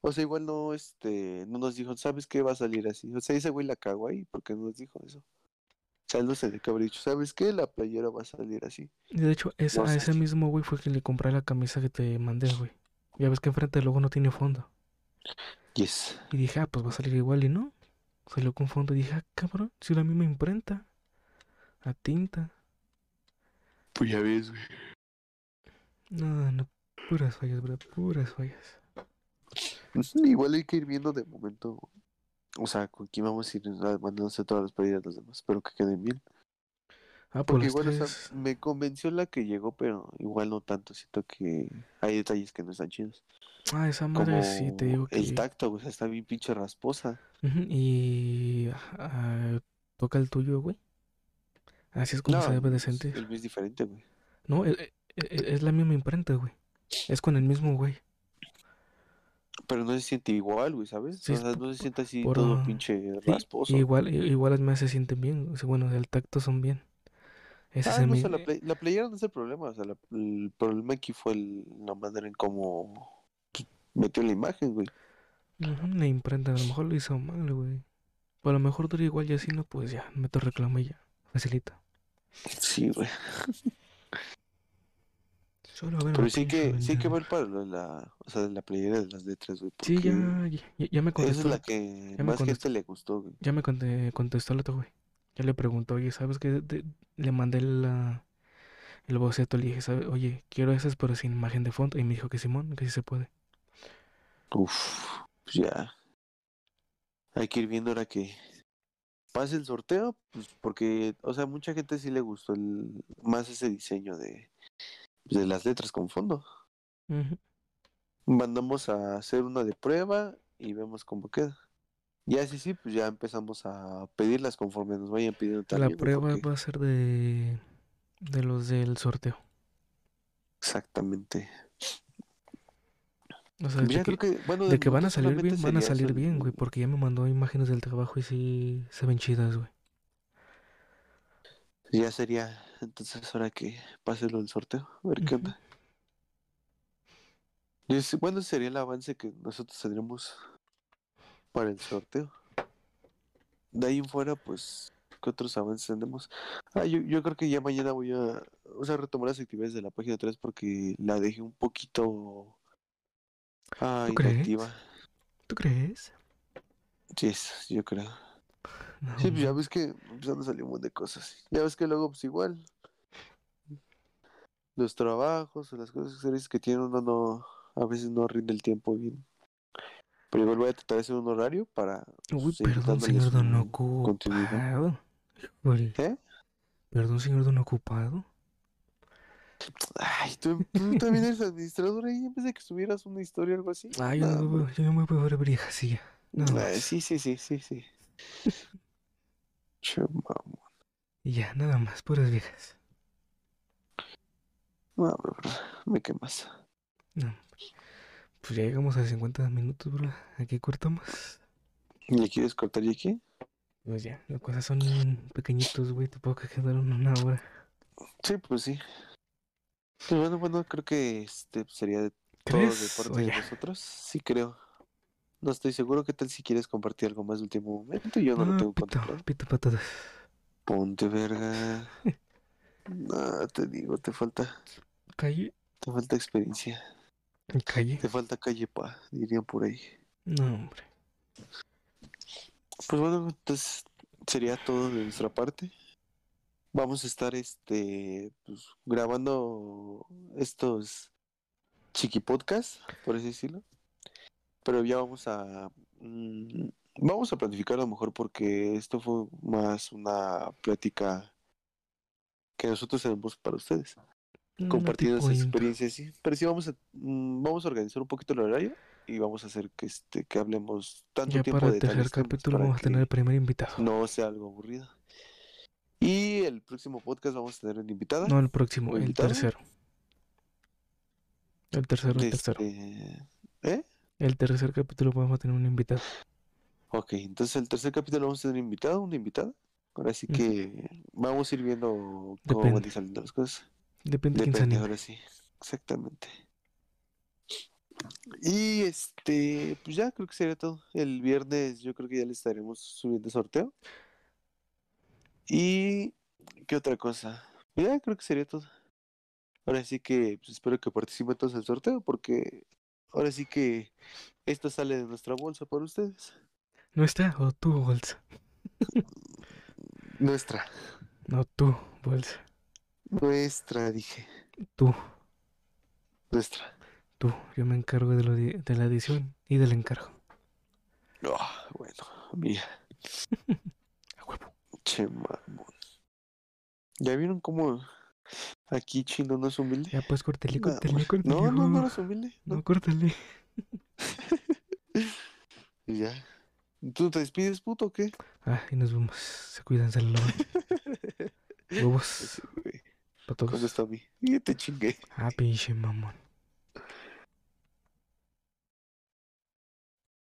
O sea, igual no, este, no nos dijo, ¿sabes qué va a salir así? O sea, ese güey la cagó ahí porque no nos dijo eso. O sea, él no se le habría dicho, ¿sabes qué? La playera va a salir así. Y de hecho, No a ese mismo güey fue que le compré la camisa que te mandé, güey. Ya ves que enfrente del logo no tiene fondo. Yes. Y dije, ah, pues va a salir igual y no. Salió con fondo y dije, ah, cabrón, si la misma imprenta. A tinta. Pues ya ves, güey. No, no, puras fallas, bro, puras fallas. Pues, igual hay que ir viendo de momento. O sea, con quién vamos a ir ah, mandándose todas las playeras a los demás. Espero que queden bien. Ah, pues Porque igual, o sea, tres. me convenció la que llegó, pero igual no tanto. Siento que hay detalles que no están chidos. Ah, esa madre sí te digo Como el que. tacto, o sea, está bien pinche rasposa. Y ah, toca el tuyo, güey. Así es como se debe de es- sentir. el mío es diferente, güey. No, e- e- e- es la misma imprenta, güey. Es con el mismo güey. Pero no se siente igual, güey, ¿sabes? Sí, o sea, no se siente así por, todo pinche sí, rasposo. igual, igual las mías se sienten bien. o sea, bueno, el tacto son bien. Ese es Ah, o sea, la, play- la playera no es el problema. O sea, la- el problema aquí fue el- la manera en cómo metió la imagen, güey. La imprenta, a lo mejor lo hizo mal, güey. O a lo mejor dura igual y así no, pues ya, meto reclamo y ya. Facilita. Sí, güey. [LAUGHS] Solo a ver Pero sí que, sí que para lo de la, o sea, la playera de las letras, güey, Sí, ya, ya, ya me esa es contestó. la que más contestó. gente le gustó, güey. Ya me conte- contestó el otro güey. Ya le preguntó, oye, ¿sabes qué? Le mandé la, el boceto, le dije, ¿sabe? Oye, quiero esas pero sin imagen de fondo. Y me dijo que Simón, que sí se puede. Uf, pues ya. Hay que ir viendo ahora que pase el sorteo, pues porque, o sea, mucha gente sí le gustó el, más ese diseño de, de las letras con fondo. Mandamos a hacer una de prueba y vemos cómo queda. Ya sí, sí, pues ya empezamos a pedirlas conforme nos vayan pidiendo La también, güey, prueba porque va a ser de, de los del sorteo. exactamente. O sea, de que, creo que, bueno, de de que van a salir bien, van a eso salir bien, güey. Porque ya me mandó imágenes del trabajo y sí se ven chidas, güey. Ya sería entonces ahora que pase lo del sorteo, a ver qué onda. Y es- Bueno, sería el avance que nosotros tendremos para el sorteo. De ahí en fuera, pues, ¿qué otros avances tendremos? Ah, yo, yo creo que ya mañana voy a, o sea, retomar las actividades de la página 3 porque la dejé un poquito ah, ¿Tú crees? inactiva. ¿Tú crees? Sí, es- yo creo. No, Sí, pues ya ves que empezando a salir un montón de cosas. Ya ves que luego, pues igual, los trabajos o las cosas serias que tiene uno no, a veces no rinde el tiempo bien. Pero igual voy a tratar de hacer un horario para Uy, perdón, señor don ocupado. ¿Eh? Perdón, señor don ocupado. Ay, tú, tú también eres administrador ahí en vez de que subieras una historia o algo así. Ah, yo no me yo no me puedo. Nada Ay, más. sí, sí, sí, sí, sí. [LAUGHS] Che, mamón. Y ya, nada más, puras viejas. No, bro, me quemas. No. Pues ya llegamos a 50 minutos, bro. Aquí cortamos. ¿Le quieres cortar ya aquí? Pues ya, las cosas son pequeñitos, güey. Te puedo quedar una hora. Sí, pues sí. Pues bueno, bueno, creo que este sería de todo de parte de nosotros. Sí, creo. No estoy seguro. ¿Qué tal si quieres compartir algo más de último momento? Yo no, lo tengo pito, contemplado. pito patadas. Ponte verga. [LAUGHS] no, te digo, te falta, Calle, te falta experiencia. calle. Te falta calle pa, dirían por ahí. No, hombre. Pues bueno, entonces sería todo de nuestra parte. Vamos a estar este pues, grabando estos chiqui podcast, por así decirlo. Pero ya vamos a mm, vamos a planificar a lo mejor porque esto fue más una plática que nosotros tenemos para ustedes, compartiendo tipo esas intro. experiencias, sí. Pero sí vamos a mm, vamos a organizar un poquito el horario y vamos a hacer que este que hablemos tanto Ya tiempo para de el tercer capítulo vamos a tener el primer invitado. no sea algo aburrido. Y el próximo podcast vamos a tener una invitada. No el próximo, ¿O el invitado? tercero. El tercero, el tercero. Este, ¿Eh? El tercer capítulo vamos a tener un invitado. Ok, entonces el tercer capítulo vamos a tener invitado, una invitada. Ahora sí que vamos a ir viendo cómo Depende. van saliendo las cosas. Depende quién se Depende, anime. ahora sí. Exactamente. Y este, pues ya creo que sería todo. El viernes yo creo que ya le estaremos subiendo sorteo. Y ¿qué otra cosa? Ya creo que sería todo. Ahora sí que pues, espero que participen todos en el sorteo porque ahora sí que esto sale de nuestra bolsa para ustedes. ¿Nuestra o tu bolsa? [LAUGHS] Nuestra. No, tu bolsa. Nuestra, dije. Tú, Nuestra. tú. Yo me encargo de, lo de la edición y del encargo. Ah, bueno, mía. [LAUGHS] A huevo. Che, mamón. ¿Ya vieron cómo aquí chino no es humilde? Ya pues córtale, córtale. No, no, no hijo. eres humilde. No, No. córtale. [LAUGHS] Y ya. ¿Tú te despides, puto, o qué? Ah, y nos vemos. Se cuidan, se lo [LAUGHS] Huevos para todos. ¿Dónde está mi? Y te chingué. Ah, pinche mamón.